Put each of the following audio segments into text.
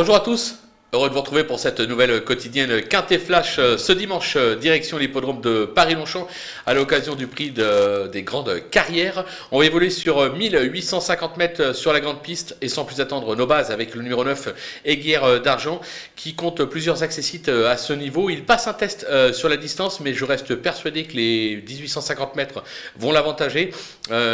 Bonjour à tous, Heureux de vous retrouver pour cette nouvelle quotidienne Quintet Flash euh, ce dimanche, euh, direction l'hippodrome de Paris-Longchamp à l'occasion du prix des grandes carrières. On va évoluer sur 1850 euh, mètres sur la grande piste et sans plus attendre nos bases avec le numéro 9 Aiguerre d'Argent qui compte plusieurs accessites à ce niveau. Il passe un test sur la distance mais je reste persuadé que les 1850 mètres vont l'avantager.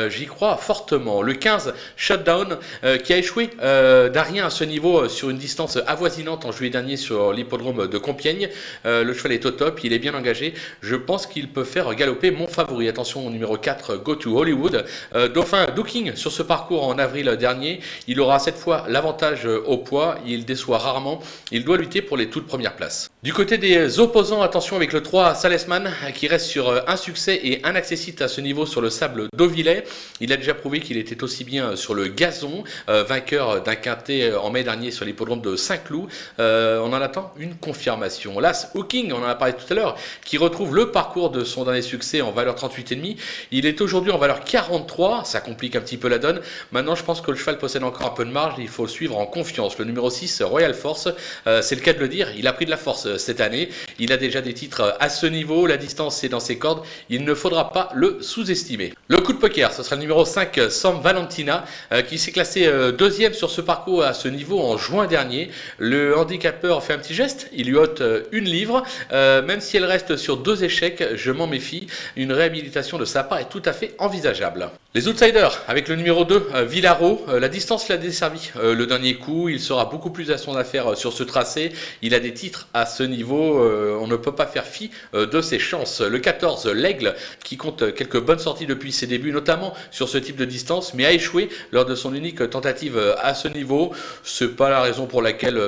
J'y crois fortement. Le 15 Shutdown qui a échoué d'un rien à ce niveau sur une distance avoisinante en juillet dernier sur l'hippodrome de Compiègne. Euh, le cheval est au top, il est bien engagé. Je pense qu'il peut faire galoper mon favori. Attention au numéro 4, Go to Hollywood. Euh, Dauphin Dooking sur ce parcours en avril dernier. Il aura cette fois l'avantage au poids. Il déçoit rarement. Il doit lutter pour les toutes premières places. Du côté des opposants, attention avec le 3 Salesman qui reste sur un succès et un accessite à ce niveau sur le sable d'Auvillet. Il a déjà prouvé qu'il était aussi bien sur le gazon, euh, vainqueur d'un quintet en mai dernier sur l'hippodrome de Saint-Cloud. Euh, on en attend une confirmation. Las Hooking, on en a parlé tout à l'heure, qui retrouve le parcours de son dernier succès en valeur 38,5. Il est aujourd'hui en valeur 43, ça complique un petit peu la donne. Maintenant, je pense que le cheval possède encore un peu de marge, il faut le suivre en confiance. Le numéro 6, Royal Force, euh, c'est le cas de le dire, il a pris de la force euh, cette année. Il a déjà des titres à ce niveau, la distance est dans ses cordes, il ne faudra pas le sous-estimer. Le coup de poker, ce sera le numéro 5, Sam Valentina, qui s'est classé deuxième sur ce parcours à ce niveau en juin dernier. Handicapeur fait un petit geste, il lui ôte euh, une livre, euh, même si elle reste sur deux échecs, je m'en méfie, une réhabilitation de sa part est tout à fait envisageable. Les outsiders, avec le numéro 2, euh, Villaro, la distance l'a desservi le dernier coup, il sera beaucoup plus à son affaire sur ce tracé, il a des titres à ce niveau, on ne peut pas faire fi de ses chances. Le 14, l'Aigle, qui compte quelques bonnes sorties depuis ses débuts, notamment sur ce type de distance, mais a échoué lors de son unique tentative à ce niveau, c'est pas la raison pour laquelle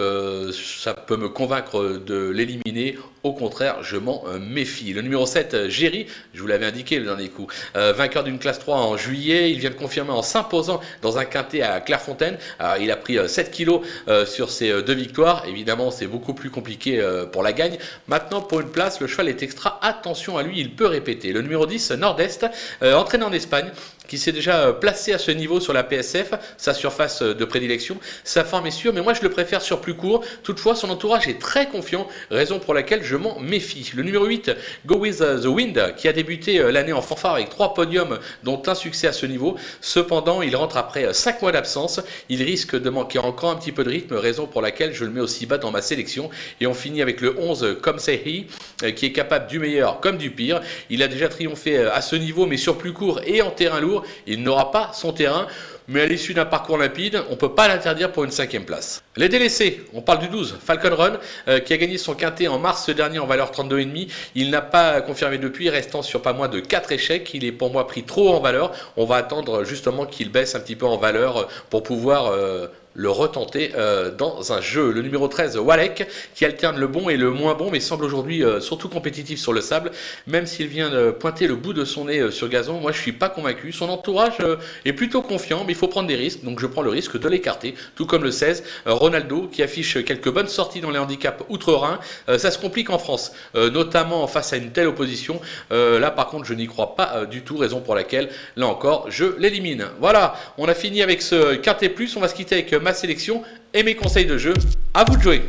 ça peut me convaincre de l'éliminer. Au contraire, je m'en euh, méfie. Le numéro 7, Géry, je vous l'avais indiqué le dernier coup, euh, vainqueur d'une classe 3 en juillet, il vient de confirmer en s'imposant dans un quintet à Clairefontaine. il a pris 7 euh, kilos sur ses deux victoires. Évidemment, c'est beaucoup plus compliqué pour la gagne. Maintenant, pour une place, le cheval est extra. Attention à lui, il peut répéter. Le numéro 10, Nord-Est, entraîné en Espagne, qui s'est déjà placé à ce niveau sur la PSF, sa surface de prédilection. Sa forme est sûre, mais moi je le préfère sur plus court. Toutefois, son entourage est très confiant, raison pour laquelle je m'en méfie. Le numéro 8, Go With The Wind, qui a débuté euh, l'année en fanfare avec trois podiums, dont un succès à ce niveau. Cependant, il rentre après 5 euh, mois d'absence. Il risque de manquer encore un petit peu de rythme, raison pour laquelle je le mets aussi bas dans ma sélection. Et on finit avec le 11, Comme euh, qui est capable du meilleur comme du pire. Il a déjà triomphé à ce niveau, mais sur plus court et en terrain lourd. Il n'aura pas son terrain mais à l'issue d'un parcours limpide, on ne peut pas l'interdire pour une cinquième place. Les délaissés, on parle du 12, Falcon Run, euh, qui a gagné son quintet en mars dernier en valeur 32,5. Il n'a pas confirmé depuis, restant sur pas moins de 4 échecs. Il est pour moi pris trop en valeur. On va attendre justement qu'il baisse un petit peu en valeur pour pouvoir... Euh, le retenter euh, dans un jeu. Le numéro 13, Walek, qui alterne le bon et le moins bon, mais semble aujourd'hui euh, surtout compétitif sur le sable, même s'il vient de pointer le bout de son nez euh, sur gazon. Moi, je suis pas convaincu. Son entourage est plutôt confiant, mais il faut prendre des risques, donc je prends le risque de l'écarter, tout comme le 16, Ronaldo, qui affiche quelques bonnes sorties dans les handicaps outre-Rhin. ça se complique en France, notamment face à une telle opposition. là, par contre, je n'y crois pas du tout, raison pour laquelle, là encore, je l'élimine. Voilà, on a fini avec ce quintet plus. On va se quitter avec sélection et mes conseils de jeu. À vous de jouer